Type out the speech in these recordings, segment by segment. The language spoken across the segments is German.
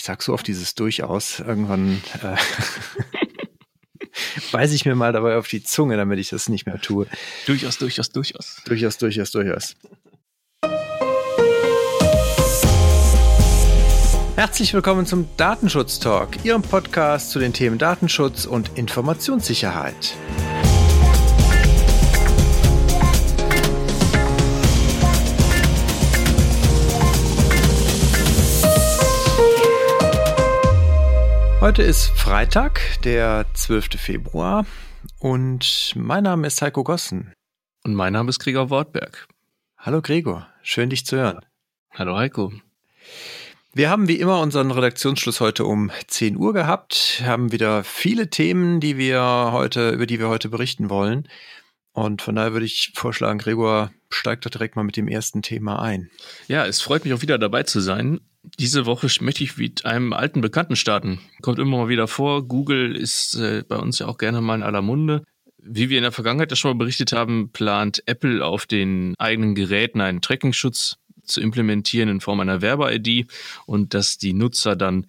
ich sag so oft dieses durchaus. Irgendwann äh, beiße ich mir mal dabei auf die Zunge, damit ich das nicht mehr tue. Durchaus, durchaus, durchaus. Durchaus, durchaus, durchaus. Herzlich willkommen zum Datenschutz Talk, Ihrem Podcast zu den Themen Datenschutz und Informationssicherheit. Heute ist Freitag, der 12. Februar und mein Name ist Heiko Gossen. Und mein Name ist Gregor Wortberg. Hallo Gregor, schön dich zu hören. Hallo Heiko. Wir haben wie immer unseren Redaktionsschluss heute um 10 Uhr gehabt, haben wieder viele Themen, die wir heute, über die wir heute berichten wollen. Und von daher würde ich vorschlagen, Gregor, steig doch direkt mal mit dem ersten Thema ein. Ja, es freut mich auch wieder dabei zu sein. Diese Woche möchte ich mit einem alten Bekannten starten. Kommt immer mal wieder vor. Google ist äh, bei uns ja auch gerne mal in aller Munde. Wie wir in der Vergangenheit ja schon mal berichtet haben, plant Apple auf den eigenen Geräten einen Tracking-Schutz zu implementieren in Form einer Werbe-ID und dass die Nutzer dann,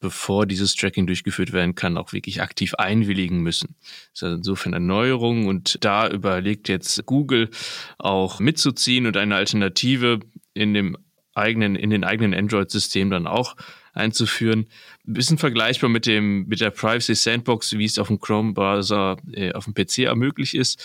bevor dieses Tracking durchgeführt werden kann, auch wirklich aktiv einwilligen müssen. Das ist also insofern eine Neuerung und da überlegt jetzt Google auch mitzuziehen und eine Alternative in dem eigenen, in den eigenen Android-Systemen dann auch einzuführen. Ein bisschen vergleichbar mit dem, mit der Privacy Sandbox, wie es auf dem Chrome-Browser äh, auf dem PC möglich ist.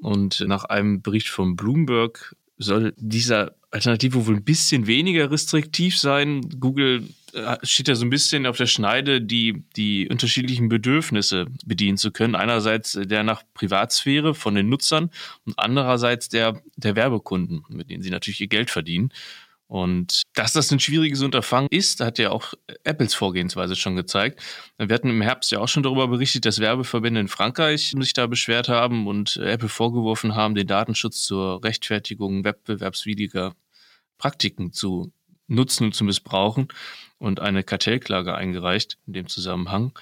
Und nach einem Bericht von Bloomberg soll dieser Alternative wohl ein bisschen weniger restriktiv sein. Google äh, steht ja so ein bisschen auf der Schneide, die, die unterschiedlichen Bedürfnisse bedienen zu können. Einerseits der nach Privatsphäre von den Nutzern und andererseits der, der Werbekunden, mit denen sie natürlich ihr Geld verdienen. Und dass das ein schwieriges Unterfangen ist, hat ja auch Apples Vorgehensweise schon gezeigt. Wir hatten im Herbst ja auch schon darüber berichtet, dass Werbeverbände in Frankreich sich da beschwert haben und Apple vorgeworfen haben, den Datenschutz zur Rechtfertigung wettbewerbswidriger Praktiken zu nutzen und zu missbrauchen und eine Kartellklage eingereicht in dem Zusammenhang.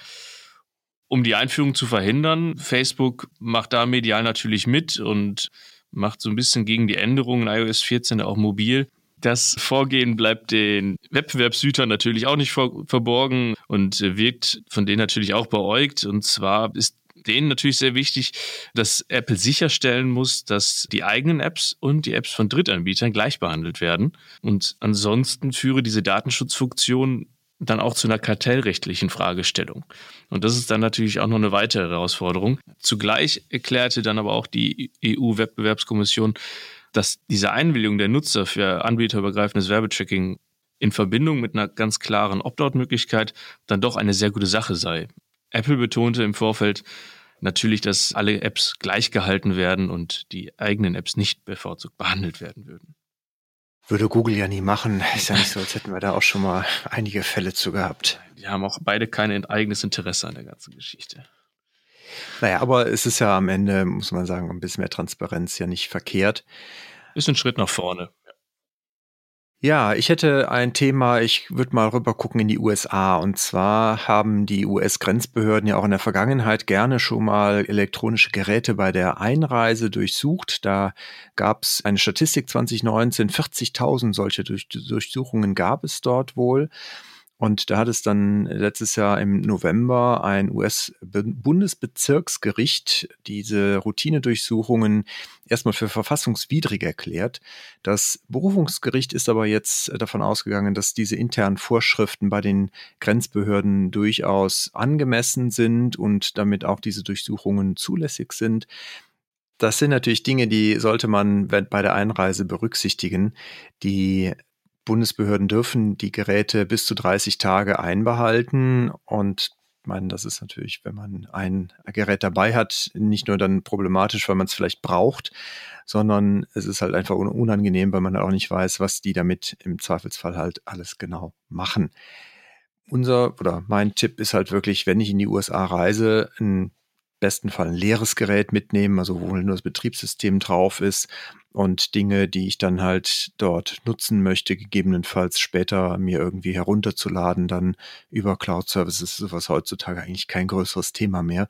Um die Einführung zu verhindern, Facebook macht da medial natürlich mit und macht so ein bisschen gegen die Änderungen in iOS 14 auch mobil das Vorgehen bleibt den Wettbewerbshütern natürlich auch nicht vor, verborgen und wird von denen natürlich auch beäugt. Und zwar ist denen natürlich sehr wichtig, dass Apple sicherstellen muss, dass die eigenen Apps und die Apps von Drittanbietern gleich behandelt werden. Und ansonsten führe diese Datenschutzfunktion dann auch zu einer kartellrechtlichen Fragestellung. Und das ist dann natürlich auch noch eine weitere Herausforderung. Zugleich erklärte dann aber auch die EU-Wettbewerbskommission, dass diese Einwilligung der Nutzer für anbieterübergreifendes Werbetracking in Verbindung mit einer ganz klaren Opt-out-Möglichkeit dann doch eine sehr gute Sache sei. Apple betonte im Vorfeld natürlich, dass alle Apps gleich gehalten werden und die eigenen Apps nicht bevorzugt behandelt werden würden. Würde Google ja nie machen. Ist ja nicht so, als hätten wir da auch schon mal einige Fälle zu gehabt. Die haben auch beide kein eigenes Interesse an der ganzen Geschichte. Naja, aber es ist ja am Ende, muss man sagen, ein bisschen mehr Transparenz ja nicht verkehrt. Ist ein Schritt nach vorne. Ja, ich hätte ein Thema, ich würde mal rüber gucken in die USA. Und zwar haben die US-Grenzbehörden ja auch in der Vergangenheit gerne schon mal elektronische Geräte bei der Einreise durchsucht. Da gab es eine Statistik 2019, 40.000 solche Durchsuchungen gab es dort wohl. Und da hat es dann letztes Jahr im November ein US-Bundesbezirksgericht diese Routinedurchsuchungen erstmal für verfassungswidrig erklärt. Das Berufungsgericht ist aber jetzt davon ausgegangen, dass diese internen Vorschriften bei den Grenzbehörden durchaus angemessen sind und damit auch diese Durchsuchungen zulässig sind. Das sind natürlich Dinge, die sollte man bei der Einreise berücksichtigen. Die Bundesbehörden dürfen die Geräte bis zu 30 Tage einbehalten und ich meine, das ist natürlich, wenn man ein Gerät dabei hat, nicht nur dann problematisch, weil man es vielleicht braucht, sondern es ist halt einfach unangenehm, weil man auch nicht weiß, was die damit im Zweifelsfall halt alles genau machen. Unser oder mein Tipp ist halt wirklich, wenn ich in die USA reise, im besten Fall ein leeres Gerät mitnehmen, also wo nur das Betriebssystem drauf ist und Dinge, die ich dann halt dort nutzen möchte, gegebenenfalls später mir irgendwie herunterzuladen, dann über Cloud Services, sowas heutzutage eigentlich kein größeres Thema mehr.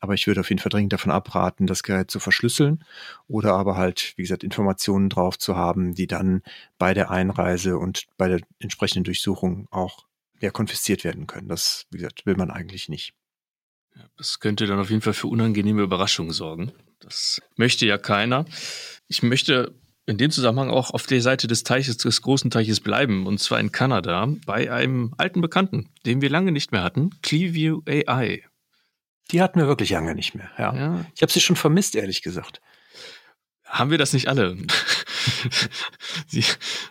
Aber ich würde auf jeden Fall dringend davon abraten, das Gerät zu verschlüsseln oder aber halt, wie gesagt, Informationen drauf zu haben, die dann bei der Einreise und bei der entsprechenden Durchsuchung auch ja, konfisziert werden können. Das, wie gesagt, will man eigentlich nicht. Das könnte dann auf jeden Fall für unangenehme Überraschungen sorgen. Das möchte ja keiner. Ich möchte in dem Zusammenhang auch auf der Seite des Teiches, des großen Teiches bleiben, und zwar in Kanada, bei einem alten Bekannten, den wir lange nicht mehr hatten, Clearview AI. Die hatten wir wirklich lange nicht mehr, ja. ja. Ich habe sie schon vermisst, ehrlich gesagt. Haben wir das nicht alle? sie,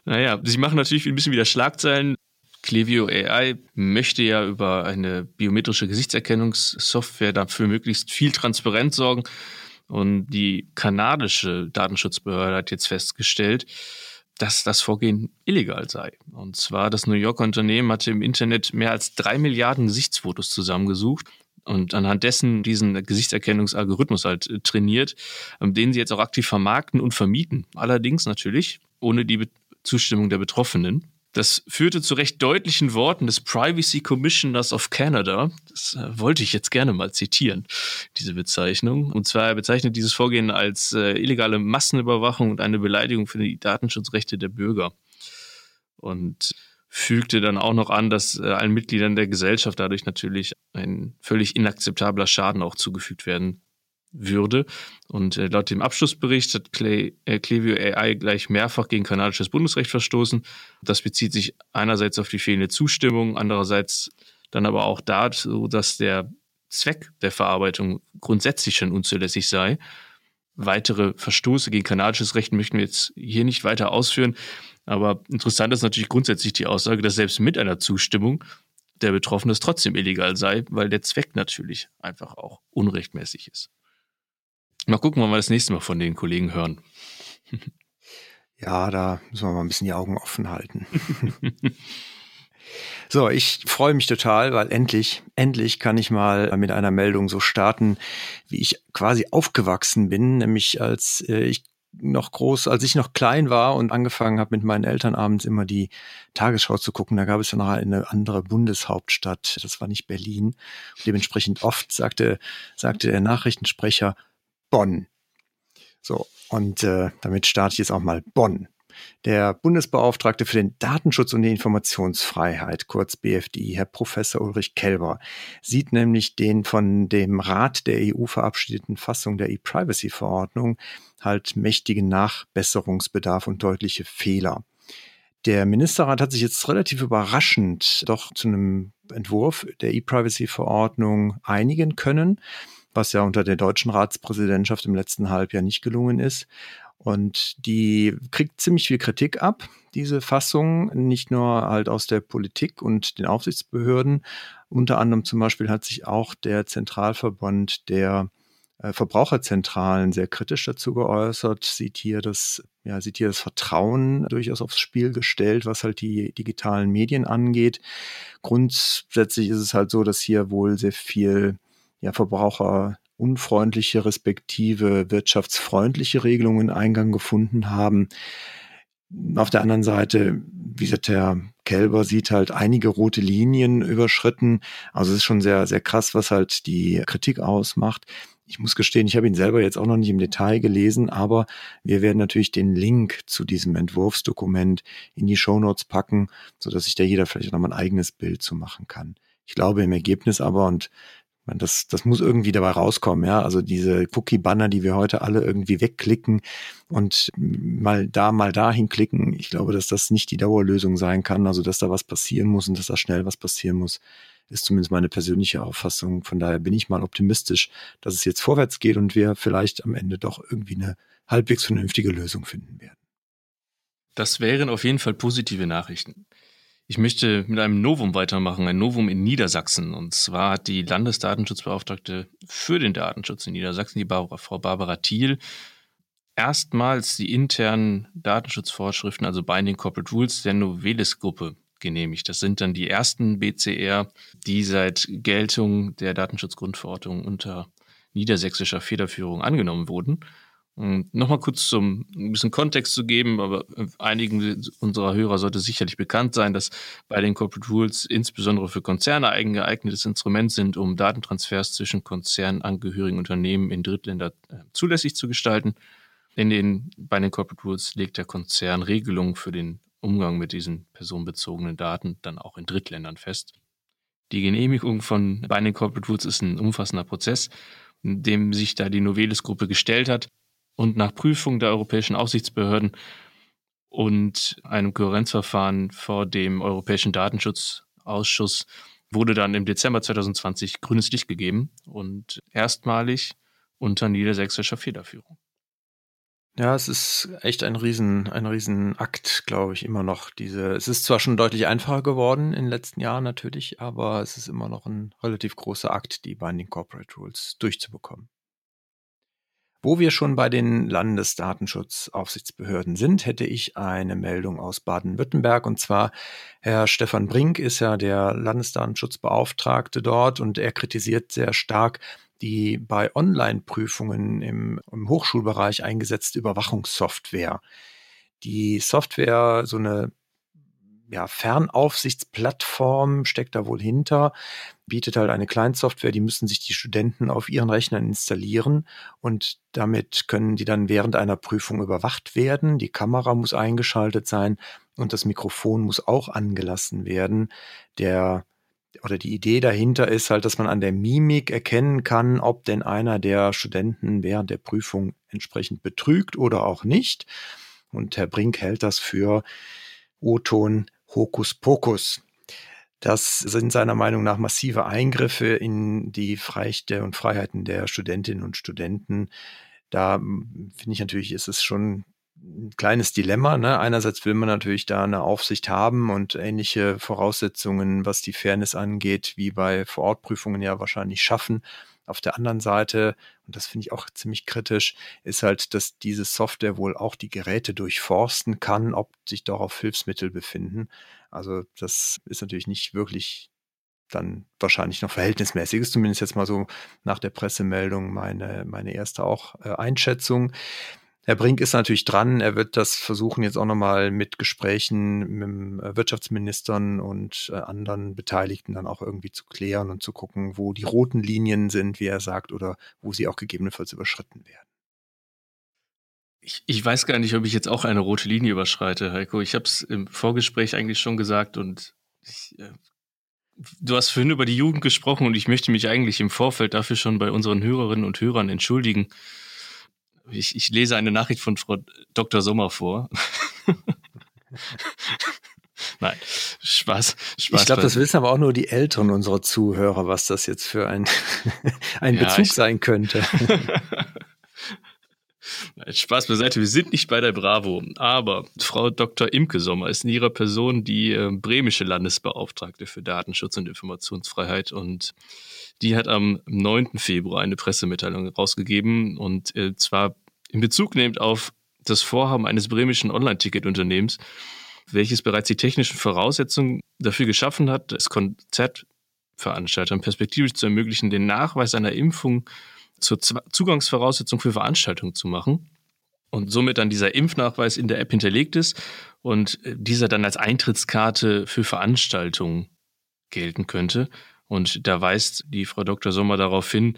naja, sie machen natürlich ein bisschen wieder Schlagzeilen. Clevio AI möchte ja über eine biometrische Gesichtserkennungssoftware dafür möglichst viel Transparenz sorgen. Und die kanadische Datenschutzbehörde hat jetzt festgestellt, dass das Vorgehen illegal sei. Und zwar das New Yorker Unternehmen hatte im Internet mehr als drei Milliarden Gesichtsfotos zusammengesucht und anhand dessen diesen Gesichtserkennungsalgorithmus halt äh, trainiert, ähm, den sie jetzt auch aktiv vermarkten und vermieten. Allerdings natürlich ohne die Zustimmung der Betroffenen. Das führte zu recht deutlichen Worten des Privacy Commissioners of Canada. Das äh, wollte ich jetzt gerne mal zitieren, diese Bezeichnung. Und zwar bezeichnet dieses Vorgehen als äh, illegale Massenüberwachung und eine Beleidigung für die Datenschutzrechte der Bürger. Und fügte dann auch noch an, dass äh, allen Mitgliedern der Gesellschaft dadurch natürlich ein völlig inakzeptabler Schaden auch zugefügt werden würde. Und äh, laut dem Abschlussbericht hat Clay, äh, Clevio AI gleich mehrfach gegen kanadisches Bundesrecht verstoßen. Das bezieht sich einerseits auf die fehlende Zustimmung, andererseits dann aber auch dazu, dass der Zweck der Verarbeitung grundsätzlich schon unzulässig sei. Weitere Verstoße gegen kanadisches Recht möchten wir jetzt hier nicht weiter ausführen. Aber interessant ist natürlich grundsätzlich die Aussage, dass selbst mit einer Zustimmung der Betroffene es trotzdem illegal sei, weil der Zweck natürlich einfach auch unrechtmäßig ist. Mal gucken, wann wir das nächste Mal von den Kollegen hören. Ja, da müssen wir mal ein bisschen die Augen offen halten. so, ich freue mich total, weil endlich, endlich kann ich mal mit einer Meldung so starten, wie ich quasi aufgewachsen bin, nämlich als äh, ich noch groß, als ich noch klein war und angefangen habe, mit meinen Eltern abends immer die Tagesschau zu gucken, da gab es ja noch eine andere Bundeshauptstadt. Das war nicht Berlin. Dementsprechend oft sagte, sagte der Nachrichtensprecher Bonn. So, und äh, damit starte ich jetzt auch mal Bonn. Der Bundesbeauftragte für den Datenschutz und die Informationsfreiheit, kurz BFDI, Herr Professor Ulrich Kelber, sieht nämlich den von dem Rat der EU verabschiedeten Fassung der E-Privacy-Verordnung halt mächtigen Nachbesserungsbedarf und deutliche Fehler. Der Ministerrat hat sich jetzt relativ überraschend doch zu einem Entwurf der E-Privacy-Verordnung einigen können, was ja unter der deutschen Ratspräsidentschaft im letzten Halbjahr nicht gelungen ist. Und die kriegt ziemlich viel Kritik ab, diese Fassung, nicht nur halt aus der Politik und den Aufsichtsbehörden. Unter anderem zum Beispiel hat sich auch der Zentralverband der äh, Verbraucherzentralen sehr kritisch dazu geäußert, sieht hier das, ja, sieht hier das Vertrauen durchaus aufs Spiel gestellt, was halt die digitalen Medien angeht. Grundsätzlich ist es halt so, dass hier wohl sehr viel ja, Verbraucher unfreundliche respektive wirtschaftsfreundliche Regelungen Eingang gefunden haben. Auf der anderen Seite, wie gesagt, der Kelber sieht halt einige rote Linien überschritten. Also es ist schon sehr, sehr krass, was halt die Kritik ausmacht. Ich muss gestehen, ich habe ihn selber jetzt auch noch nicht im Detail gelesen, aber wir werden natürlich den Link zu diesem Entwurfsdokument in die Show Notes packen, so dass sich da jeder vielleicht noch mal ein eigenes Bild zu machen kann. Ich glaube im Ergebnis aber, und meine, das, das muss irgendwie dabei rauskommen, ja. Also diese Cookie-Banner, die wir heute alle irgendwie wegklicken und mal da, mal dahin klicken. Ich glaube, dass das nicht die Dauerlösung sein kann. Also, dass da was passieren muss und dass da schnell was passieren muss, ist zumindest meine persönliche Auffassung. Von daher bin ich mal optimistisch, dass es jetzt vorwärts geht und wir vielleicht am Ende doch irgendwie eine halbwegs vernünftige Lösung finden werden. Das wären auf jeden Fall positive Nachrichten. Ich möchte mit einem Novum weitermachen, ein Novum in Niedersachsen. Und zwar hat die Landesdatenschutzbeauftragte für den Datenschutz in Niedersachsen, die Barbara, Frau Barbara Thiel, erstmals die internen Datenschutzvorschriften, also Binding Corporate Rules der Novelis-Gruppe genehmigt. Das sind dann die ersten BCR, die seit Geltung der Datenschutzgrundverordnung unter niedersächsischer Federführung angenommen wurden. Nochmal kurz zum ein bisschen Kontext zu geben, aber einigen unserer Hörer sollte sicherlich bekannt sein, dass bei den Corporate Rules insbesondere für Konzerne ein geeignetes Instrument sind, um Datentransfers zwischen konzernangehörigen Unternehmen in Drittländer äh, zulässig zu gestalten. In den, bei den Corporate Rules legt der Konzern Regelungen für den Umgang mit diesen personenbezogenen Daten dann auch in Drittländern fest. Die Genehmigung von Binding Corporate Rules ist ein umfassender Prozess, dem sich da die Novelis-Gruppe gestellt hat und nach Prüfung der europäischen Aufsichtsbehörden und einem Kohärenzverfahren vor dem Europäischen Datenschutzausschuss wurde dann im Dezember 2020 grünes Licht gegeben und erstmalig unter niedersächsischer Federführung. Ja, es ist echt ein riesen, ein riesen Akt, glaube ich, immer noch. Diese, es ist zwar schon deutlich einfacher geworden in den letzten Jahren natürlich, aber es ist immer noch ein relativ großer Akt, die Binding Corporate Rules durchzubekommen. Wo wir schon bei den Landesdatenschutzaufsichtsbehörden sind, hätte ich eine Meldung aus Baden-Württemberg. Und zwar Herr Stefan Brink ist ja der Landesdatenschutzbeauftragte dort und er kritisiert sehr stark die bei Online-Prüfungen im, im Hochschulbereich eingesetzte Überwachungssoftware. Die Software, so eine ja, Fernaufsichtsplattform steckt da wohl hinter, bietet halt eine Kleinsoftware, die müssen sich die Studenten auf ihren Rechnern installieren und damit können die dann während einer Prüfung überwacht werden. Die Kamera muss eingeschaltet sein und das Mikrofon muss auch angelassen werden. Der oder die Idee dahinter ist halt, dass man an der Mimik erkennen kann, ob denn einer der Studenten während der Prüfung entsprechend betrügt oder auch nicht. Und Herr Brink hält das für O-Ton Hokuspokus. Das sind seiner Meinung nach massive Eingriffe in die Rechte und Freiheiten der Studentinnen und Studenten. Da hm, finde ich natürlich, ist es schon ein kleines Dilemma. Ne? Einerseits will man natürlich da eine Aufsicht haben und ähnliche Voraussetzungen, was die Fairness angeht, wie bei Vorortprüfungen ja wahrscheinlich schaffen. Auf der anderen Seite, und das finde ich auch ziemlich kritisch, ist halt, dass diese Software wohl auch die Geräte durchforsten kann, ob sich darauf Hilfsmittel befinden. Also das ist natürlich nicht wirklich dann wahrscheinlich noch verhältnismäßig ist, zumindest jetzt mal so nach der Pressemeldung meine, meine erste auch äh, Einschätzung. Herr Brink ist natürlich dran. Er wird das versuchen jetzt auch nochmal mit Gesprächen mit äh, Wirtschaftsministern und äh, anderen Beteiligten dann auch irgendwie zu klären und zu gucken, wo die roten Linien sind, wie er sagt, oder wo sie auch gegebenenfalls überschritten werden. Ich, ich weiß gar nicht, ob ich jetzt auch eine rote Linie überschreite, Heiko. Ich habe es im Vorgespräch eigentlich schon gesagt und ich, äh, du hast vorhin über die Jugend gesprochen und ich möchte mich eigentlich im Vorfeld dafür schon bei unseren Hörerinnen und Hörern entschuldigen ich, ich lese eine Nachricht von Frau Dr. Sommer vor. Nein, Spaß, Spaß. Ich glaube, das wissen aber auch nur die Älteren unserer Zuhörer, was das jetzt für ein, ein ja, Bezug ich, sein könnte. Spaß beiseite, wir sind nicht bei der Bravo, aber Frau Dr. Imke Sommer ist in ihrer Person die äh, bremische Landesbeauftragte für Datenschutz und Informationsfreiheit und die hat am 9. Februar eine Pressemitteilung rausgegeben und äh, zwar in Bezug nimmt auf das Vorhaben eines bremischen Online-Ticket-Unternehmens, welches bereits die technischen Voraussetzungen dafür geschaffen hat, es Konzertveranstaltern perspektivisch zu ermöglichen, den Nachweis einer Impfung zur Zugangsvoraussetzung für Veranstaltungen zu machen und somit dann dieser Impfnachweis in der App hinterlegt ist und dieser dann als Eintrittskarte für Veranstaltungen gelten könnte. Und da weist die Frau Dr. Sommer darauf hin,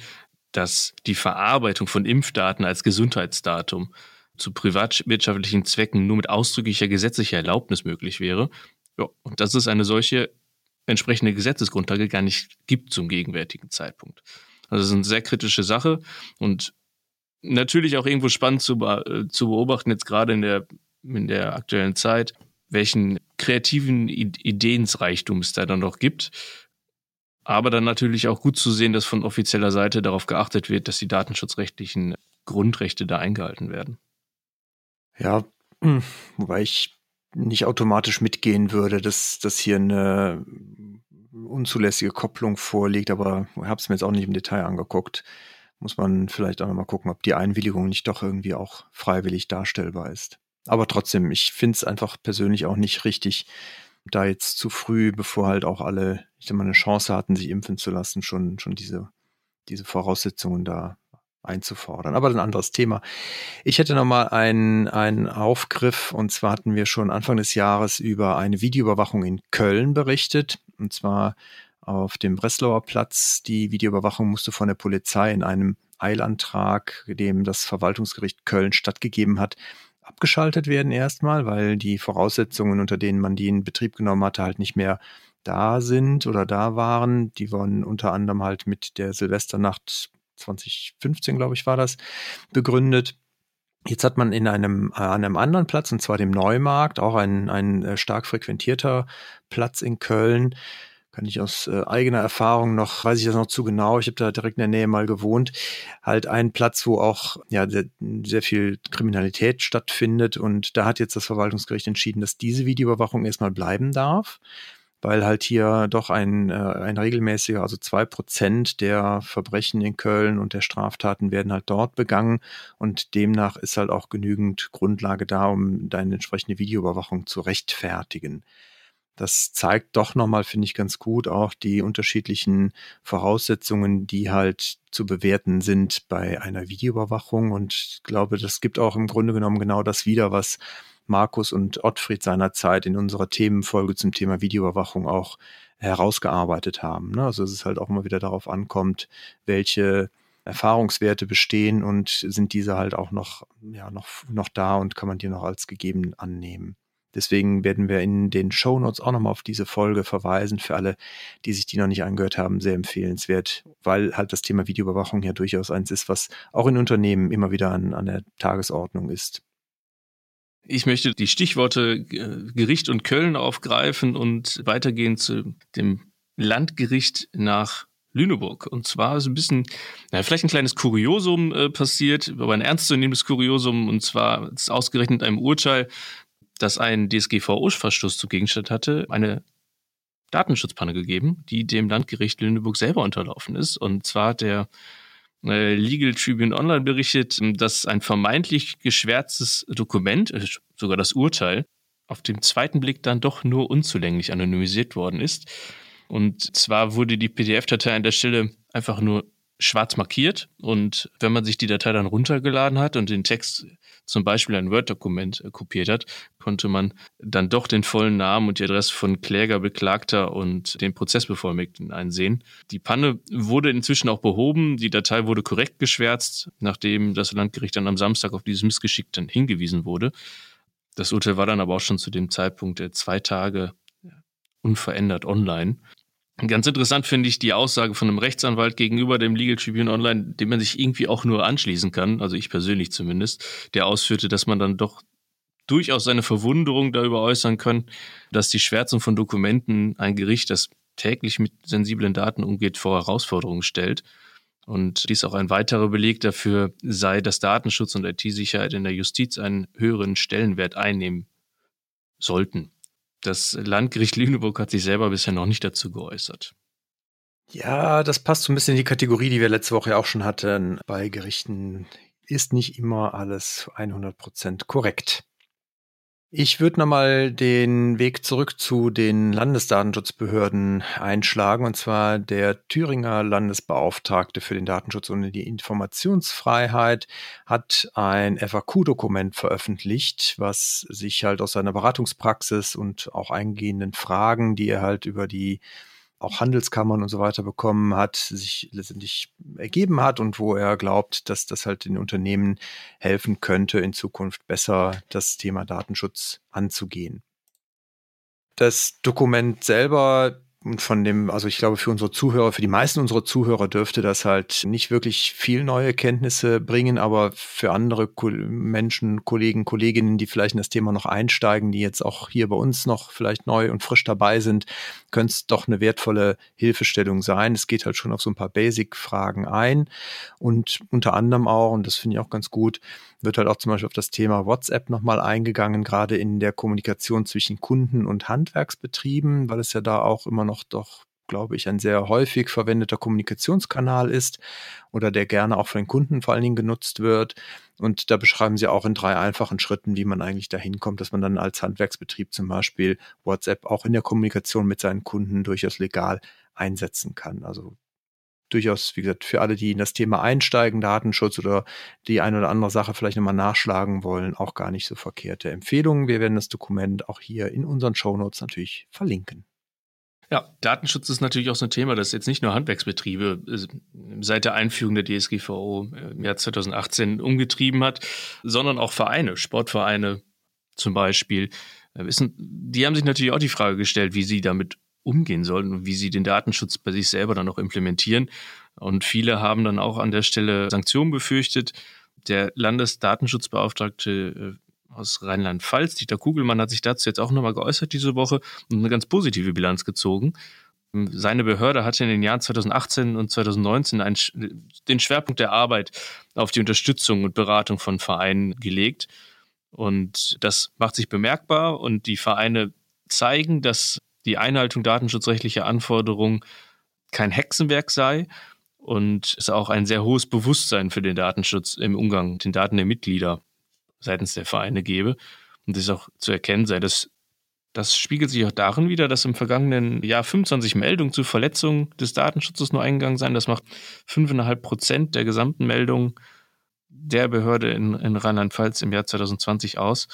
dass die Verarbeitung von Impfdaten als Gesundheitsdatum zu privatwirtschaftlichen Zwecken nur mit ausdrücklicher gesetzlicher Erlaubnis möglich wäre. Ja, und dass es eine solche entsprechende Gesetzesgrundlage gar nicht gibt zum gegenwärtigen Zeitpunkt. Also das ist eine sehr kritische Sache und natürlich auch irgendwo spannend zu, zu beobachten, jetzt gerade in der, in der aktuellen Zeit, welchen kreativen Ideensreichtum es da dann noch gibt aber dann natürlich auch gut zu sehen, dass von offizieller Seite darauf geachtet wird, dass die datenschutzrechtlichen Grundrechte da eingehalten werden. Ja, wobei ich nicht automatisch mitgehen würde, dass, dass hier eine unzulässige Kopplung vorliegt, aber ich habe es mir jetzt auch nicht im Detail angeguckt. Muss man vielleicht auch nochmal gucken, ob die Einwilligung nicht doch irgendwie auch freiwillig darstellbar ist. Aber trotzdem, ich finde es einfach persönlich auch nicht richtig, da jetzt zu früh, bevor halt auch alle, ich sag mal, eine Chance hatten, sich impfen zu lassen, schon, schon diese, diese Voraussetzungen da einzufordern. Aber ein anderes Thema. Ich hätte noch mal einen, einen Aufgriff und zwar hatten wir schon Anfang des Jahres über eine Videoüberwachung in Köln berichtet und zwar auf dem Breslauer Platz. Die Videoüberwachung musste von der Polizei in einem Eilantrag, dem das Verwaltungsgericht Köln stattgegeben hat, abgeschaltet werden erstmal, weil die Voraussetzungen, unter denen man die in Betrieb genommen hatte, halt nicht mehr da sind oder da waren. Die wurden unter anderem halt mit der Silvesternacht 2015, glaube ich, war das, begründet. Jetzt hat man in einem, äh, an einem anderen Platz, und zwar dem Neumarkt, auch ein, ein äh, stark frequentierter Platz in Köln, kann ich aus äh, eigener Erfahrung noch, weiß ich das noch zu genau, ich habe da direkt in der Nähe mal gewohnt, halt ein Platz, wo auch ja sehr, sehr viel Kriminalität stattfindet. Und da hat jetzt das Verwaltungsgericht entschieden, dass diese Videoüberwachung erstmal bleiben darf weil halt hier doch ein, äh, ein regelmäßiger, also zwei Prozent der Verbrechen in Köln und der Straftaten werden halt dort begangen und demnach ist halt auch genügend Grundlage da, um deine entsprechende Videoüberwachung zu rechtfertigen. Das zeigt doch nochmal, finde ich, ganz gut auch die unterschiedlichen Voraussetzungen, die halt zu bewerten sind bei einer Videoüberwachung. Und ich glaube, das gibt auch im Grunde genommen genau das wieder, was Markus und Ottfried seinerzeit in unserer Themenfolge zum Thema Videoüberwachung auch herausgearbeitet haben. Ne? Also dass es halt auch immer wieder darauf ankommt, welche Erfahrungswerte bestehen und sind diese halt auch noch, ja, noch, noch da und kann man die noch als gegeben annehmen. Deswegen werden wir in den Show Notes auch nochmal auf diese Folge verweisen. Für alle, die sich die noch nicht angehört haben, sehr empfehlenswert, weil halt das Thema Videoüberwachung ja durchaus eins ist, was auch in Unternehmen immer wieder an, an der Tagesordnung ist. Ich möchte die Stichworte äh, Gericht und Köln aufgreifen und weitergehen zu dem Landgericht nach Lüneburg. Und zwar ist ein bisschen, na, vielleicht ein kleines Kuriosum äh, passiert, aber ein ernstzunehmendes Kuriosum. Und zwar ist ausgerechnet einem Urteil, das ein DSGVO-Verstoß zu Gegenstand hatte, eine Datenschutzpanne gegeben, die dem Landgericht Lüneburg selber unterlaufen ist. Und zwar der äh, Legal Tribune Online berichtet, dass ein vermeintlich geschwärztes Dokument, äh, sogar das Urteil, auf dem zweiten Blick dann doch nur unzulänglich anonymisiert worden ist. Und zwar wurde die PDF-Datei an der Stelle einfach nur schwarz markiert und wenn man sich die Datei dann runtergeladen hat und den Text zum Beispiel ein Word-Dokument äh, kopiert hat, konnte man dann doch den vollen Namen und die Adresse von Kläger, Beklagter und den Prozessbevollmächtigten einsehen. Die Panne wurde inzwischen auch behoben, die Datei wurde korrekt geschwärzt, nachdem das Landgericht dann am Samstag auf dieses Missgeschick dann hingewiesen wurde. Das Urteil war dann aber auch schon zu dem Zeitpunkt der zwei Tage unverändert online. Ganz interessant finde ich die Aussage von einem Rechtsanwalt gegenüber dem Legal Tribune Online, dem man sich irgendwie auch nur anschließen kann, also ich persönlich zumindest, der ausführte, dass man dann doch durchaus seine Verwunderung darüber äußern kann, dass die Schwärzung von Dokumenten ein Gericht, das täglich mit sensiblen Daten umgeht, vor Herausforderungen stellt. Und dies auch ein weiterer Beleg dafür sei, dass Datenschutz und IT-Sicherheit in der Justiz einen höheren Stellenwert einnehmen sollten. Das Landgericht Lüneburg hat sich selber bisher noch nicht dazu geäußert. Ja, das passt so ein bisschen in die Kategorie, die wir letzte Woche auch schon hatten. Bei Gerichten ist nicht immer alles 100% korrekt. Ich würde nochmal den Weg zurück zu den Landesdatenschutzbehörden einschlagen, und zwar der Thüringer Landesbeauftragte für den Datenschutz und die Informationsfreiheit hat ein FAQ-Dokument veröffentlicht, was sich halt aus seiner Beratungspraxis und auch eingehenden Fragen, die er halt über die auch Handelskammern und so weiter bekommen hat, sich letztendlich ergeben hat und wo er glaubt, dass das halt den Unternehmen helfen könnte, in Zukunft besser das Thema Datenschutz anzugehen. Das Dokument selber und von dem, also ich glaube, für unsere Zuhörer, für die meisten unserer Zuhörer dürfte das halt nicht wirklich viel neue Kenntnisse bringen, aber für andere Ko Menschen, Kollegen, Kolleginnen, die vielleicht in das Thema noch einsteigen, die jetzt auch hier bei uns noch vielleicht neu und frisch dabei sind, könnte es doch eine wertvolle Hilfestellung sein. Es geht halt schon auf so ein paar Basic-Fragen ein und unter anderem auch, und das finde ich auch ganz gut, wird halt auch zum Beispiel auf das Thema WhatsApp nochmal eingegangen, gerade in der Kommunikation zwischen Kunden und Handwerksbetrieben, weil es ja da auch immer noch doch glaube ich, ein sehr häufig verwendeter Kommunikationskanal ist oder der gerne auch von den Kunden vor allen Dingen genutzt wird. Und da beschreiben sie auch in drei einfachen Schritten, wie man eigentlich dahin kommt, dass man dann als Handwerksbetrieb zum Beispiel WhatsApp auch in der Kommunikation mit seinen Kunden durchaus legal einsetzen kann. Also durchaus, wie gesagt, für alle, die in das Thema einsteigen, Datenschutz oder die eine oder andere Sache vielleicht nochmal nachschlagen wollen, auch gar nicht so verkehrte Empfehlungen. Wir werden das Dokument auch hier in unseren Show Notes natürlich verlinken. Ja, Datenschutz ist natürlich auch so ein Thema, das jetzt nicht nur Handwerksbetriebe äh, seit der Einführung der DSGVO im Jahr 2018 umgetrieben hat, sondern auch Vereine, Sportvereine zum Beispiel. Äh, die haben sich natürlich auch die Frage gestellt, wie sie damit umgehen sollen und wie sie den Datenschutz bei sich selber dann auch implementieren. Und viele haben dann auch an der Stelle Sanktionen befürchtet. Der Landesdatenschutzbeauftragte äh, aus Rheinland-Pfalz. Dieter Kugelmann hat sich dazu jetzt auch nochmal geäußert diese Woche und eine ganz positive Bilanz gezogen. Seine Behörde hatte in den Jahren 2018 und 2019 einen, den Schwerpunkt der Arbeit auf die Unterstützung und Beratung von Vereinen gelegt. Und das macht sich bemerkbar und die Vereine zeigen, dass die Einhaltung datenschutzrechtlicher Anforderungen kein Hexenwerk sei und es auch ein sehr hohes Bewusstsein für den Datenschutz im Umgang mit den Daten der Mitglieder seitens der Vereine gebe. Und das ist auch zu erkennen sei, dass das spiegelt sich auch darin wieder, dass im vergangenen Jahr 25 Meldungen zu Verletzungen des Datenschutzes nur eingegangen sind. Das macht 5,5 Prozent der gesamten Meldungen der Behörde in, in Rheinland-Pfalz im Jahr 2020 aus.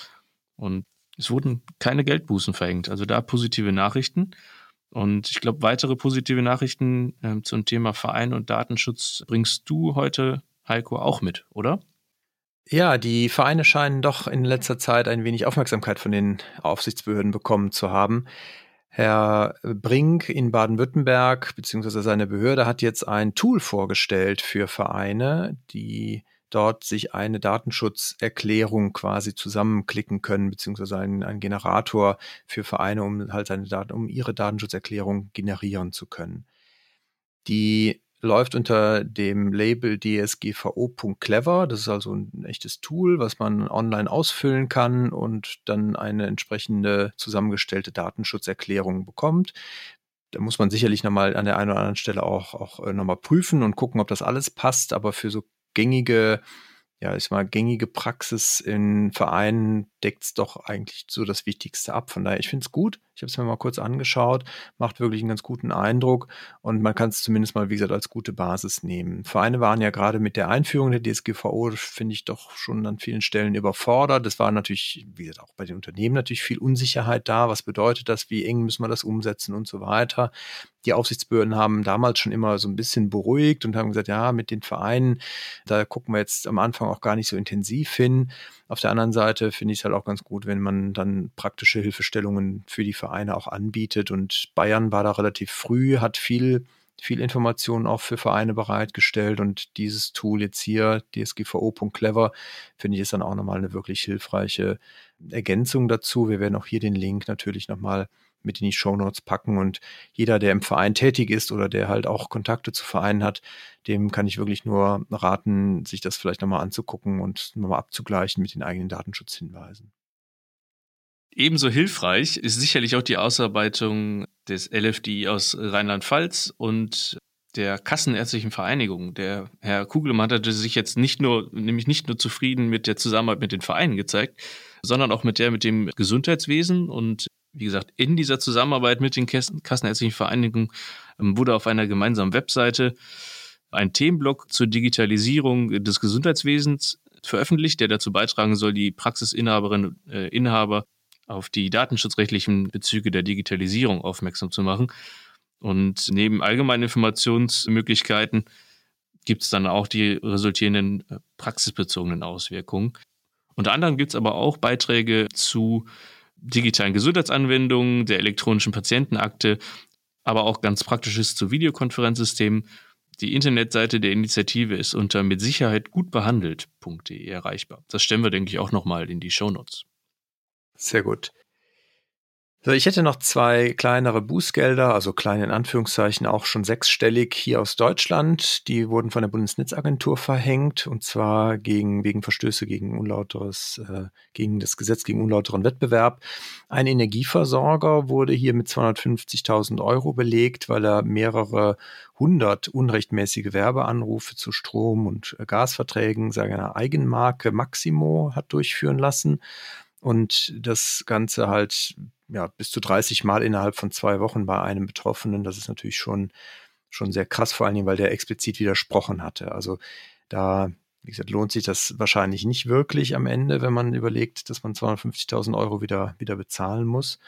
Und es wurden keine Geldbußen verhängt. Also da positive Nachrichten. Und ich glaube, weitere positive Nachrichten äh, zum Thema Verein und Datenschutz bringst du heute, Heiko, auch mit, oder? Ja, die Vereine scheinen doch in letzter Zeit ein wenig Aufmerksamkeit von den Aufsichtsbehörden bekommen zu haben. Herr Brink in Baden-Württemberg bzw. seine Behörde hat jetzt ein Tool vorgestellt für Vereine, die dort sich eine Datenschutzerklärung quasi zusammenklicken können, beziehungsweise einen, einen Generator für Vereine, um halt seine Daten, um ihre Datenschutzerklärung generieren zu können. Die läuft unter dem Label dsgvo.clever. Das ist also ein echtes Tool, was man online ausfüllen kann und dann eine entsprechende zusammengestellte Datenschutzerklärung bekommt. Da muss man sicherlich nochmal an der einen oder anderen Stelle auch, auch äh, nochmal prüfen und gucken, ob das alles passt. Aber für so gängige ja, ich mal, gängige Praxis in Vereinen deckt es doch eigentlich so das Wichtigste ab. Von daher, ich finde es gut. Ich habe es mir mal kurz angeschaut, macht wirklich einen ganz guten Eindruck und man kann es zumindest mal, wie gesagt, als gute Basis nehmen. Vereine waren ja gerade mit der Einführung der DSGVO, finde ich, doch schon an vielen Stellen überfordert. Das war natürlich, wie gesagt, auch bei den Unternehmen natürlich viel Unsicherheit da. Was bedeutet das? Wie eng müssen wir das umsetzen und so weiter? Die Aufsichtsbehörden haben damals schon immer so ein bisschen beruhigt und haben gesagt, ja, mit den Vereinen, da gucken wir jetzt am Anfang auch gar nicht so intensiv hin. Auf der anderen Seite finde ich es halt auch ganz gut, wenn man dann praktische Hilfestellungen für die Vereine auch anbietet. Und Bayern war da relativ früh, hat viel viel Informationen auch für Vereine bereitgestellt und dieses Tool jetzt hier, dsgvo.clever, finde ich ist dann auch nochmal eine wirklich hilfreiche Ergänzung dazu. Wir werden auch hier den Link natürlich nochmal mit in die Shownotes packen. Und jeder, der im Verein tätig ist oder der halt auch Kontakte zu Vereinen hat, dem kann ich wirklich nur raten, sich das vielleicht nochmal anzugucken und nochmal abzugleichen mit den eigenen Datenschutzhinweisen. Ebenso hilfreich ist sicherlich auch die Ausarbeitung des LFDI aus Rheinland-Pfalz und der Kassenärztlichen Vereinigung. Der Herr Kugelmann hatte sich jetzt nicht nur, nämlich nicht nur zufrieden mit der Zusammenarbeit mit den Vereinen gezeigt, sondern auch mit der mit dem Gesundheitswesen und wie gesagt, in dieser Zusammenarbeit mit den Kassenärztlichen Vereinigungen ähm, wurde auf einer gemeinsamen Webseite ein Themenblock zur Digitalisierung des Gesundheitswesens veröffentlicht, der dazu beitragen soll, die Praxisinhaberinnen und äh, Inhaber auf die datenschutzrechtlichen Bezüge der Digitalisierung aufmerksam zu machen. Und neben allgemeinen Informationsmöglichkeiten gibt es dann auch die resultierenden äh, praxisbezogenen Auswirkungen. Unter anderem gibt es aber auch Beiträge zu digitalen Gesundheitsanwendungen, der elektronischen Patientenakte, aber auch ganz praktisches zu Videokonferenzsystemen. Die Internetseite der Initiative ist unter mit Sicherheit gut behandelt.de erreichbar. Das stellen wir, denke ich, auch nochmal in die Shownotes. Sehr gut. So, ich hätte noch zwei kleinere Bußgelder, also kleine in Anführungszeichen, auch schon sechsstellig hier aus Deutschland. Die wurden von der Bundesnetzagentur verhängt und zwar gegen, wegen Verstöße gegen unlauteres, äh, gegen das Gesetz gegen unlauteren Wettbewerb. Ein Energieversorger wurde hier mit 250.000 Euro belegt, weil er mehrere hundert unrechtmäßige Werbeanrufe zu Strom- und Gasverträgen seiner Eigenmarke Maximo hat durchführen lassen und das Ganze halt ja, bis zu 30 Mal innerhalb von zwei Wochen bei einem Betroffenen. Das ist natürlich schon, schon sehr krass, vor allen Dingen, weil der explizit widersprochen hatte. Also da, wie gesagt, lohnt sich das wahrscheinlich nicht wirklich am Ende, wenn man überlegt, dass man 250.000 Euro wieder, wieder bezahlen muss.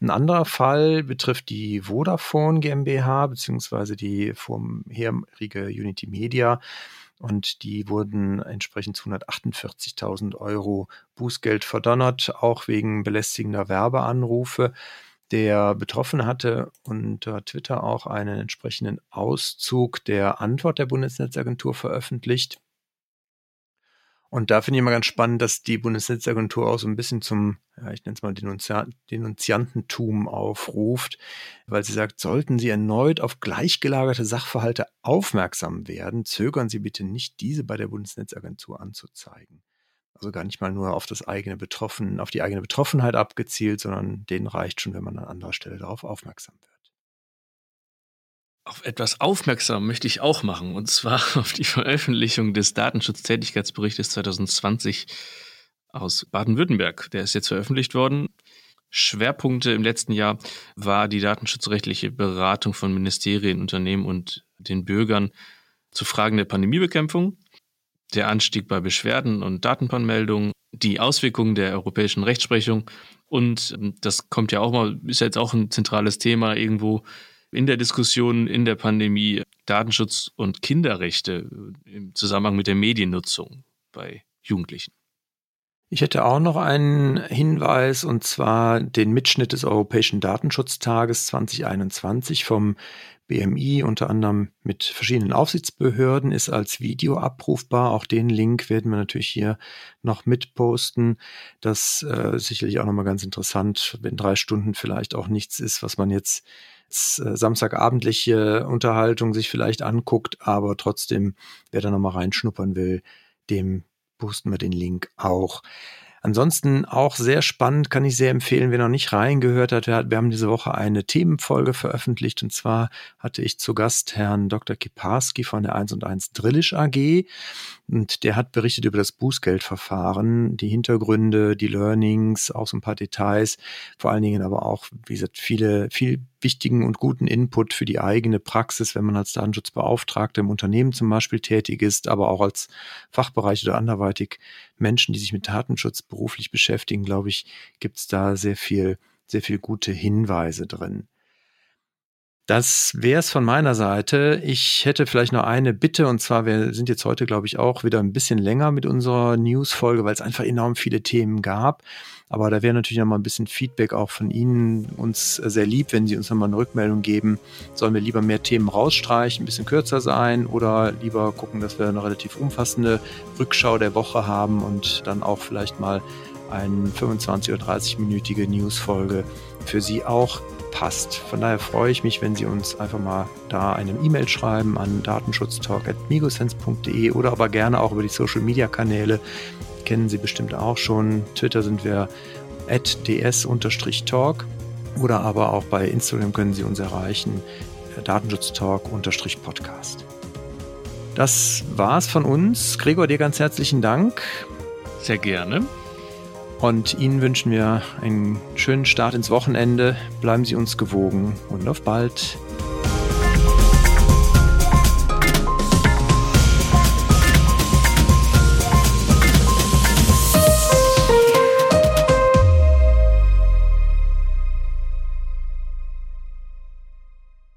Ein anderer Fall betrifft die Vodafone GmbH beziehungsweise die vorherige Unity Media. Und die wurden entsprechend zu 148.000 Euro Bußgeld verdonnert, auch wegen belästigender Werbeanrufe. Der Betroffene hatte unter Twitter auch einen entsprechenden Auszug der Antwort der Bundesnetzagentur veröffentlicht. Und da finde ich immer ganz spannend, dass die Bundesnetzagentur auch so ein bisschen zum, ja, ich nenne es mal Denunzia Denunziantentum aufruft, weil sie sagt, sollten Sie erneut auf gleichgelagerte Sachverhalte aufmerksam werden, zögern Sie bitte nicht, diese bei der Bundesnetzagentur anzuzeigen. Also gar nicht mal nur auf das eigene Betroffen, auf die eigene Betroffenheit abgezielt, sondern denen reicht schon, wenn man an anderer Stelle darauf aufmerksam wird. Auf etwas aufmerksam möchte ich auch machen, und zwar auf die Veröffentlichung des Datenschutztätigkeitsberichtes 2020 aus Baden-Württemberg. Der ist jetzt veröffentlicht worden. Schwerpunkte im letzten Jahr war die datenschutzrechtliche Beratung von Ministerien, Unternehmen und den Bürgern zu Fragen der Pandemiebekämpfung, der Anstieg bei Beschwerden und Datenbahnmeldungen, die Auswirkungen der europäischen Rechtsprechung und ähm, das kommt ja auch mal, ist jetzt auch ein zentrales Thema irgendwo, in der Diskussion in der Pandemie Datenschutz und Kinderrechte im Zusammenhang mit der Mediennutzung bei Jugendlichen. Ich hätte auch noch einen Hinweis und zwar den Mitschnitt des Europäischen Datenschutztages 2021 vom BMI, unter anderem mit verschiedenen Aufsichtsbehörden, ist als Video abrufbar. Auch den Link werden wir natürlich hier noch mitposten. Das äh, sicherlich auch nochmal ganz interessant, wenn drei Stunden vielleicht auch nichts ist, was man jetzt äh, samstagabendliche Unterhaltung sich vielleicht anguckt, aber trotzdem, wer da nochmal reinschnuppern will, dem posten wir den Link auch. Ansonsten auch sehr spannend, kann ich sehr empfehlen, wer noch nicht reingehört hat. Wir haben diese Woche eine Themenfolge veröffentlicht und zwar hatte ich zu Gast Herrn Dr. Kiparski von der 1 und 1 Drillisch AG und der hat berichtet über das Bußgeldverfahren, die Hintergründe, die Learnings, auch so ein paar Details, vor allen Dingen aber auch, wie gesagt, viele, viel wichtigen und guten Input für die eigene Praxis, wenn man als Datenschutzbeauftragter im Unternehmen zum Beispiel tätig ist, aber auch als Fachbereich oder anderweitig Menschen, die sich mit Datenschutz beruflich beschäftigen, glaube ich, gibt es da sehr viel, sehr viel gute Hinweise drin. Das wäre es von meiner Seite. Ich hätte vielleicht noch eine Bitte und zwar, wir sind jetzt heute, glaube ich, auch wieder ein bisschen länger mit unserer News-Folge, weil es einfach enorm viele Themen gab. Aber da wäre natürlich noch mal ein bisschen Feedback auch von Ihnen uns sehr lieb, wenn Sie uns noch mal eine Rückmeldung geben. Sollen wir lieber mehr Themen rausstreichen, ein bisschen kürzer sein oder lieber gucken, dass wir eine relativ umfassende Rückschau der Woche haben und dann auch vielleicht mal eine 25 oder 30-minütige News-Folge für Sie auch passt. Von daher freue ich mich, wenn Sie uns einfach mal da eine E-Mail schreiben an datenschutztalk.migosense.de oder aber gerne auch über die Social Media Kanäle. Kennen Sie bestimmt auch schon. Twitter sind wir at ds-talk oder aber auch bei Instagram können Sie uns erreichen. Äh, Datenschutztalk-podcast. Das war's von uns. Gregor, dir ganz herzlichen Dank. Sehr gerne. Und Ihnen wünschen wir einen schönen Start ins Wochenende. Bleiben Sie uns gewogen und auf bald.